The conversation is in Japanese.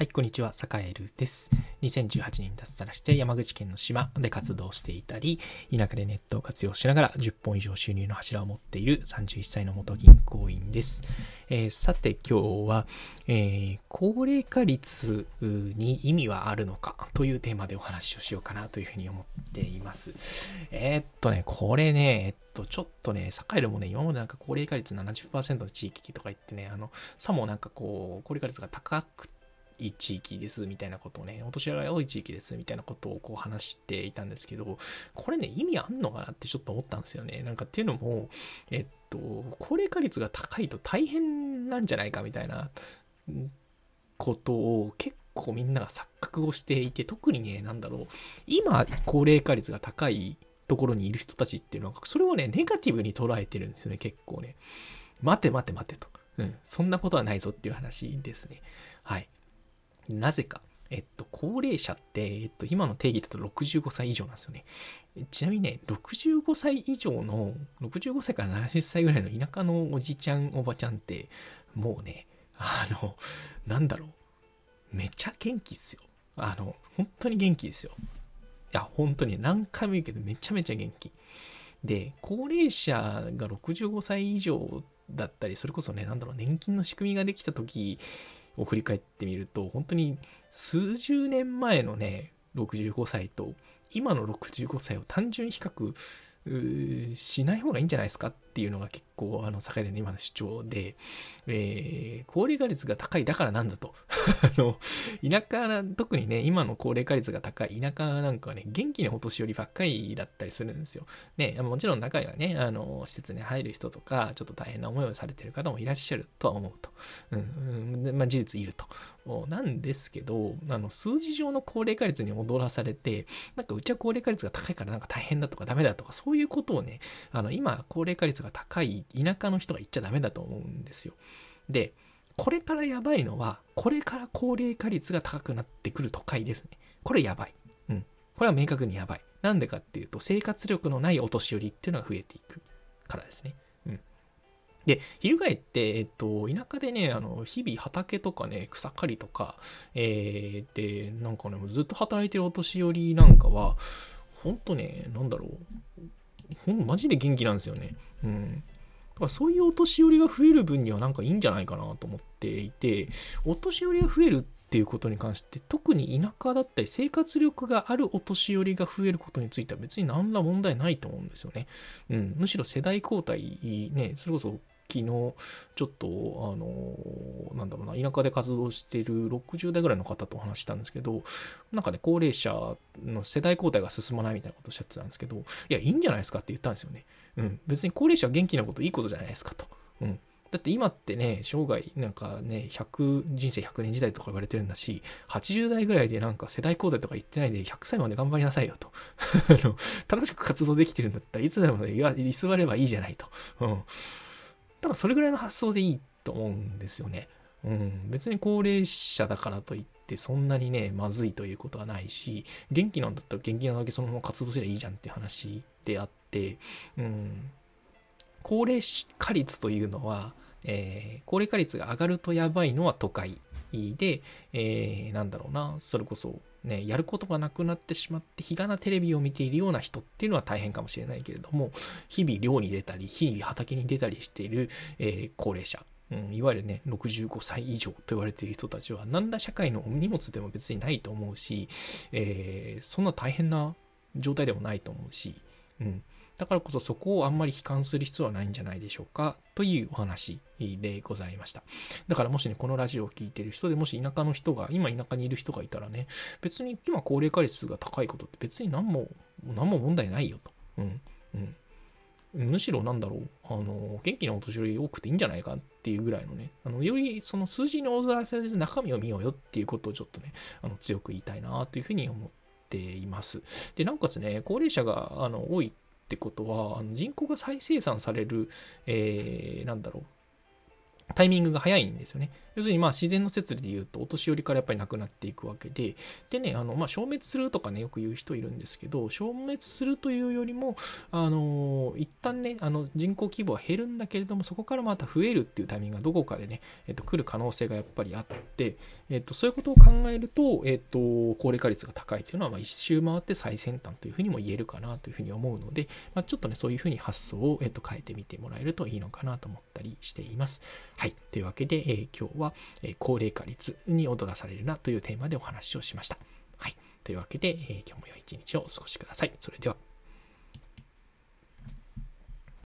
はい、こんにちは、坂エルです。2018年に脱サラして山口県の島で活動していたり、田舎でネットを活用しながら10本以上収入の柱を持っている31歳の元銀行員です。えーさて今日は、えー高齢化率に意味はあるのかというテーマでお話をしようかなというふうに思っています。えーっとね、これね、えっと、ちょっとね、坂エルもね、今までなんか高齢化率70%の地域とか言ってね、あの、さもなんかこう、高齢化率が高くていい地域ですみたいなことをね、お年寄りが多い地域ですみたいなことをこう話していたんですけど、これね、意味あんのかなってちょっと思ったんですよね。なんかっていうのも、えっと、高齢化率が高いと大変なんじゃないかみたいなことを結構みんなが錯覚をしていて、特にね、なんだろう、今、高齢化率が高いところにいる人たちっていうのは、それをね、ネガティブに捉えてるんですよね、結構ね。待て待て待てと。うん、そんなことはないぞっていう話ですね。はい。なぜか。えっと、高齢者って、えっと、今の定義だと65歳以上なんですよね。ちなみにね、65歳以上の、65歳から70歳ぐらいの田舎のおじちゃん、おばちゃんって、もうね、あの、なんだろう。めちゃ元気っすよ。あの、本当に元気ですよ。いや、本当に何回も言うけど、めちゃめちゃ元気。で、高齢者が65歳以上だったり、それこそね、なんだろう、年金の仕組みができた時を振り返ってみると、本当に数十年前のね、65歳と、今の65歳を単純比較しない方がいいんじゃないですかっていうのが結構、あの、坂出の今の主張で、えー、高齢化率が高いだからなんだと。あの、田舎、特にね、今の高齢化率が高い田舎なんかはね、元気なお年寄りばっかりだったりするんですよ。ね、もちろん中にはね、あの、施設に入る人とか、ちょっと大変な思いをされてる方もいらっしゃるとは思うと。うん、うんまあ事実いると。なんですけど、あの、数字上の高齢化率に踊らされて、なんかうちは高齢化率が高いからなんか大変だとかダメだとか、そういうことをね、あの、今、高齢化率が高い田舎の人が言っちゃダメだと思うんですよ。で、これからやばいのは、これから高齢化率が高くなってくる都会ですね。これやばい。うん。これは明確にやばい。なんでかっていうと、生活力のないお年寄りっていうのが増えていくからですね。うん。で、翻って、えっと、田舎でね、あの、日々畑とかね、草刈りとか、えー、で、なんかね、ずっと働いてるお年寄りなんかは、ほんとね、なんだろう。ほん、マジで元気なんですよね。うん。だからそういうお年寄りが増える分にはなんかいいんじゃないかなと思っていて、お年寄りが増えるっていうことに関して、特に田舎だったり生活力があるお年寄りが増えることについては別に何ら問題ないと思うんですよね。うん。むしろ世代交代、ね、それこそ昨日、ちょっと、あの、なんだろうな、田舎で活動している60代ぐらいの方とお話ししたんですけど、なんかね、高齢者の世代交代が進まないみたいなことをおっしゃってたんですけど、いや、いいんじゃないですかって言ったんですよね。うん。別に高齢者は元気なこといいことじゃないですかと。うん。だって今ってね、生涯、なんかね、100、人生100年時代とか言われてるんだし、80代ぐらいでなんか世代交代とか言ってないで100歳まで頑張りなさいよと。あの、楽しく活動できてるんだったらいつでも、居座ればいいじゃないと。うん。だからそれぐらいの発想でいいと思うんですよね。うん。別に高齢者だからといってそんなにね、まずいということはないし、元気なんだったら元気なだけそのまま活動すればいいじゃんって話であって、うん。高齢化率というのは、えー高齢化率が上がるとやばいのは都会で、えーなんだろうな、それこそ、ね、やることがなくなってしまって、日がなテレビを見ているような人っていうのは大変かもしれないけれども、日々漁に出たり、日々畑に出たりしている、えー高齢者、うん、いわゆるね、65歳以上と言われている人たちは、何ら社会の荷物でも別にないと思うし、えーそんな大変な状態でもないと思うし、うん。だからこそそこをあんまり悲観する必要はないんじゃないでしょうかというお話でございました。だからもしね、このラジオを聞いてる人でもし田舎の人が、今田舎にいる人がいたらね、別に今高齢化率が高いことって別に何も、何も問題ないよと。うん。うん。むしろなんだろう、あの、元気なお年寄り多くていいんじゃないかっていうぐらいのね、あの、よりその数字に踊らせず中身を見ようよっていうことをちょっとね、あの、強く言いたいなというふうに思っています。で、なおかつね、高齢者が、あの、多いってことは、あの人口が再生産される、えー、なんだろう、タイミングが早いんですよね。要するにまあ自然の説理で言うとお年寄りからやっぱりなくなっていくわけで、でね、あのまあ消滅するとかね、よく言う人いるんですけど、消滅するというよりも、あの一旦ね、あの人口規模は減るんだけれども、そこからまた増えるっていうタイミングがどこかでね、えっと、来る可能性がやっぱりあって、えっと、そういうことを考えると、えっと、高齢化率が高いというのは、まあ一周回って最先端というふうにも言えるかなというふうに思うので、まあ、ちょっとね、そういうふうに発想を、えっと、変えてみてもらえるといいのかなと思ったりしています。はい。というわけで、えー、今日は、えー、高齢化率に踊らされるなというテーマでお話をしました。はい。というわけで、えー、今日も良い一日をお過ごしください。それでは。